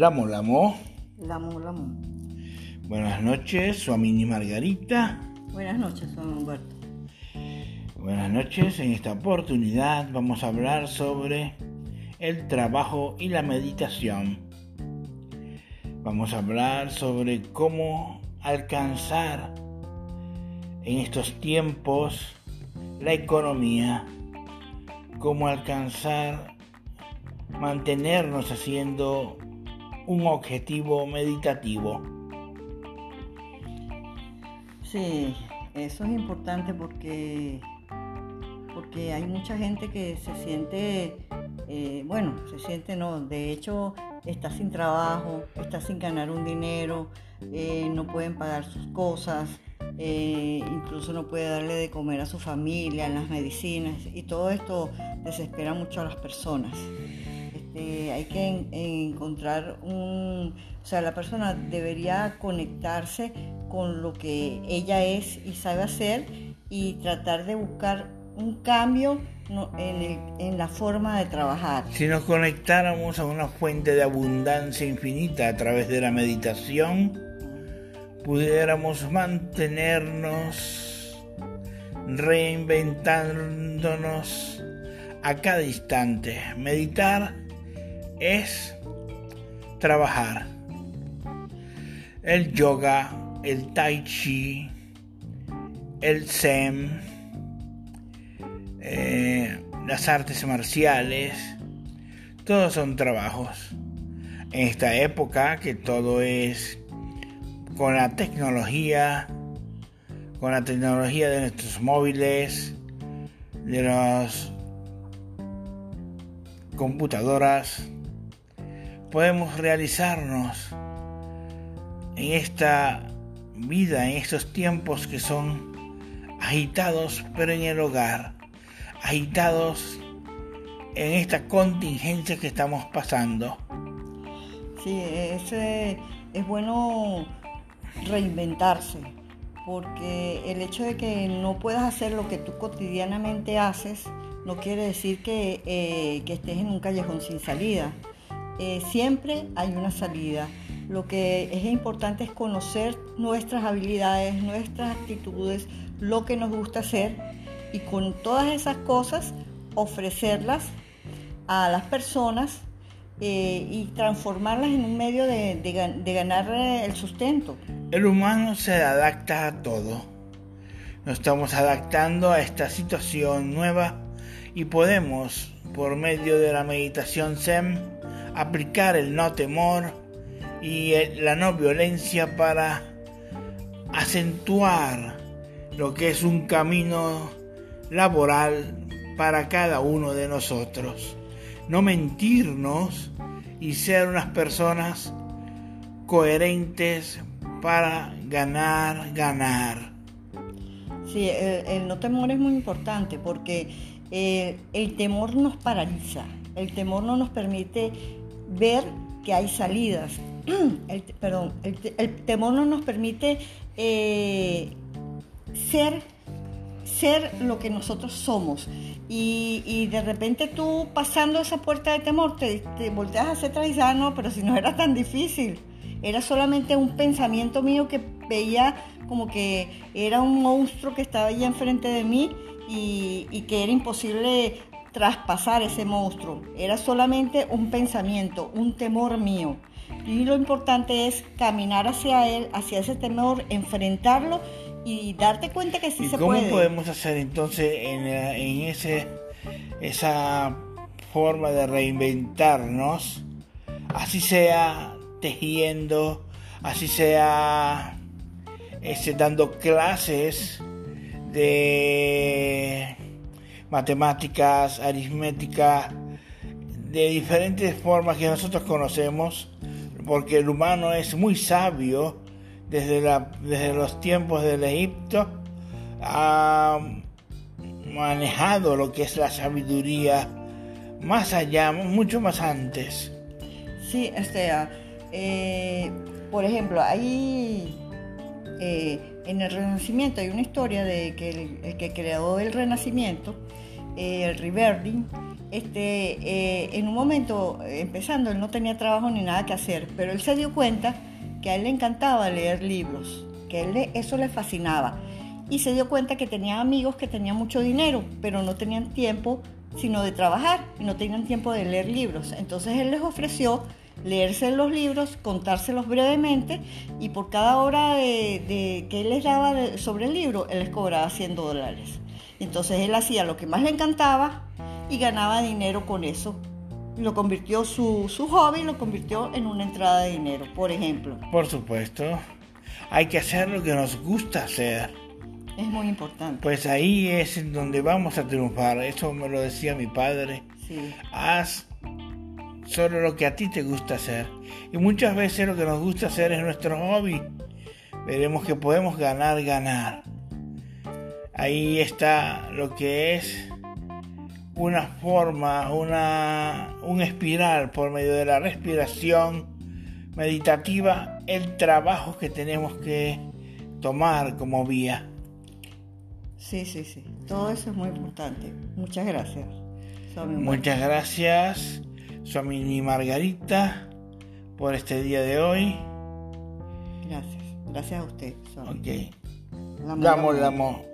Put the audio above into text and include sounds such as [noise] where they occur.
Lamo Lamo. Lamo Lamo. Buenas noches, su mini Margarita. Buenas noches, Juan Humberto. Buenas noches, en esta oportunidad vamos a hablar sobre el trabajo y la meditación. Vamos a hablar sobre cómo alcanzar en estos tiempos la economía, cómo alcanzar mantenernos haciendo un objetivo meditativo. Sí, eso es importante porque, porque hay mucha gente que se siente, eh, bueno, se siente no, de hecho está sin trabajo, está sin ganar un dinero, eh, no pueden pagar sus cosas, eh, incluso no puede darle de comer a su familia, las medicinas, y todo esto desespera mucho a las personas. Este, hay que encontrar un, o sea, la persona debería conectarse con lo que ella es y sabe hacer y tratar de buscar un cambio en, la forma de trabajar. Si nos conectáramos a una fuente de abundancia infinita a través de la meditación, pudiéramos mantenernos reinventándonos a cada instante. Meditar es trabajar. El yoga, el tai chi, el zen, eh, las artes marciales, todos son trabajos. En esta época que todo es con la tecnología, con la tecnología de nuestros móviles, de las computadoras, podemos realizarnos en esta vida, en estos tiempos que son agitados, pero en el hogar, agitados en esta contingencia que estamos pasando. Sí, es, es bueno reinventarse, porque el hecho de que no puedas hacer lo que tú cotidianamente haces no quiere decir que, eh, estés en un callejón sin salida. Eh, siempre hay una salida. Lo que es importante es conocer nuestras habilidades, nuestras actitudes, lo que nos gusta hacer y con todas esas cosas ofrecerlas a las personas eh, y transformarlas en un medio de, ganar eh, el sustento. El humano se adapta a todo. Nos estamos adaptando a esta situación nueva y podemos, por medio de la meditación Zen, aplicar el no temor y la no violencia para acentuar lo que es un camino laboral para cada uno de nosotros no mentirnos y ser unas personas coherentes para ganar, ganar. Sí, el, no temor es muy importante porque eh, el temor nos paraliza, el temor no nos permite ver que hay salidas, [clears throat] el, perdón, el, temor no nos permite eh, ser ser lo que nosotros somos. Y, de repente tú pasando esa puerta de temor te, volteas hacia atrás y ah, no, pero si no era tan difícil. Era solamente un pensamiento mío que veía como que era un monstruo que estaba ahí enfrente de mí y que era imposible traspasar ese monstruo. Era solamente un pensamiento, un temor mío. Y lo importante es caminar hacia él, hacia ese temor, enfrentarlo y darte cuenta que sí se puede. ¿Cómo podemos hacer entonces en, ese, esa forma de reinventarnos? Así sea tejiendo, así sea este, dando clases de matemáticas, aritmética, de diferentes formas que nosotros conocemos, porque el humano es muy sabio desde, la, desde los tiempos del Egipto, ha manejado lo que es la sabiduría más allá, mucho más antes. Sí, este, eh, por ejemplo, hay eh, en el Renacimiento hay una historia de que el, que creó el Renacimiento, eh, el Riverdin, este, eh, en un momento, empezando, él no tenía trabajo ni nada que hacer, pero él se dio cuenta que a él le encantaba leer libros, que eso le fascinaba. Y se dio cuenta que tenía amigos que tenían mucho dinero, pero no tenían tiempo sino de trabajar y no tenían tiempo de leer libros. Entonces él les ofreció leerse los libros, contárselos brevemente y por cada hora de, que él les daba sobre el libro, él les cobraba 100 dólares. Entonces él hacía lo que más le encantaba y ganaba dinero con eso. Lo convirtió su, su hobby, lo convirtió en una entrada de dinero, por ejemplo. Por supuesto, hay que hacer lo que nos gusta hacer. Es muy importante. Pues ahí es donde vamos a triunfar. Eso me lo decía mi padre. Sí. Haz solo lo que a ti te gusta hacer. Y muchas veces lo que nos gusta hacer es nuestro hobby. Veremos que podemos ganar, ganar. Ahí está lo que es una forma, una, un espiral por medio de la respiración meditativa, el trabajo que tenemos que tomar como vía. Sí, sí, sí. Todo eso es muy importante. Muchas gracias. Muchas gracias, Suamini Margarita, por este día de hoy. Gracias. Gracias a usted. Ok. Damos, damos.